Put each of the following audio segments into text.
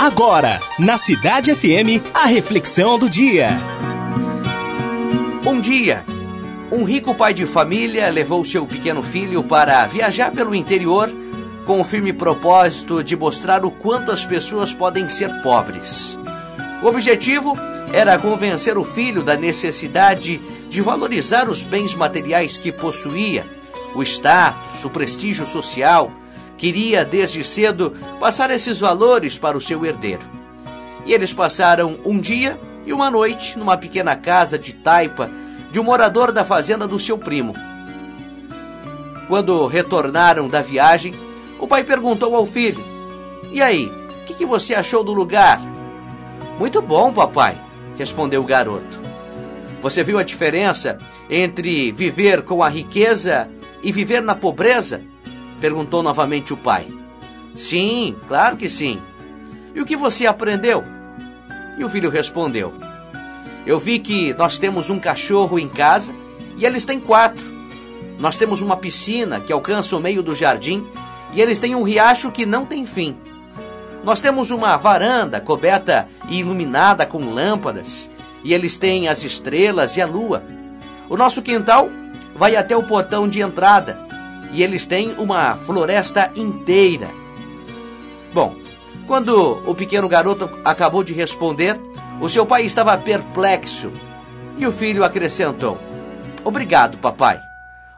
Agora, na Cidade FM, a reflexão do dia. Um dia, um rico pai de família levou seu pequeno filho para viajar pelo interior com o firme propósito de mostrar o quanto as pessoas podem ser pobres. O objetivo era convencer o filho da necessidade de valorizar os bens materiais que possuía, o status, o prestígio social, Queria, desde cedo, passar esses valores para o seu herdeiro. E eles passaram um dia e uma noite numa pequena casa de taipa de um morador da fazenda do seu primo. Quando retornaram da viagem, o pai perguntou ao filho: E aí, o que, que você achou do lugar? Muito bom, papai, respondeu o garoto. Você viu a diferença entre viver com a riqueza e viver na pobreza? Perguntou novamente o pai. Sim, claro que sim. E o que você aprendeu? E o filho respondeu: Eu vi que nós temos um cachorro em casa e eles têm quatro. Nós temos uma piscina que alcança o meio do jardim e eles têm um riacho que não tem fim. Nós temos uma varanda coberta e iluminada com lâmpadas e eles têm as estrelas e a lua. O nosso quintal vai até o portão de entrada e eles têm uma floresta inteira. Bom, quando o pequeno garoto acabou de responder, o seu pai estava perplexo e o filho acrescentou: Obrigado, papai.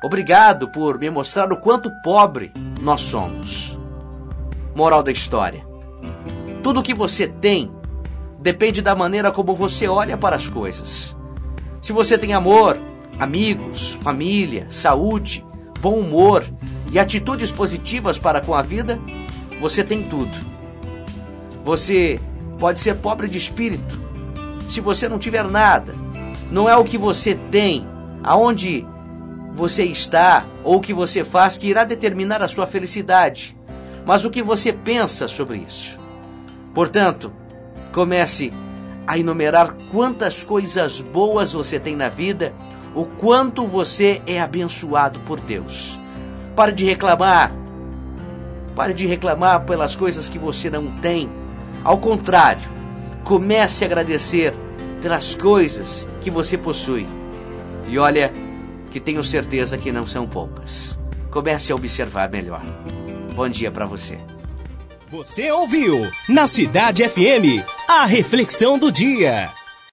Obrigado por me mostrar o quanto pobre nós somos. Moral da história: Tudo que você tem depende da maneira como você olha para as coisas. Se você tem amor, amigos, família, saúde, bom humor e atitudes positivas para com a vida, você tem tudo. Você pode ser pobre de espírito. Se você não tiver nada, não é o que você tem, aonde você está ou o que você faz que irá determinar a sua felicidade, mas o que você pensa sobre isso. Portanto, comece a enumerar quantas coisas boas você tem na vida o quanto você é abençoado por Deus. Pare de reclamar. Pare de reclamar pelas coisas que você não tem. Ao contrário, comece a agradecer pelas coisas que você possui. E olha que tenho certeza que não são poucas. Comece a observar melhor. Bom dia para você. Você ouviu na Cidade FM a reflexão do dia.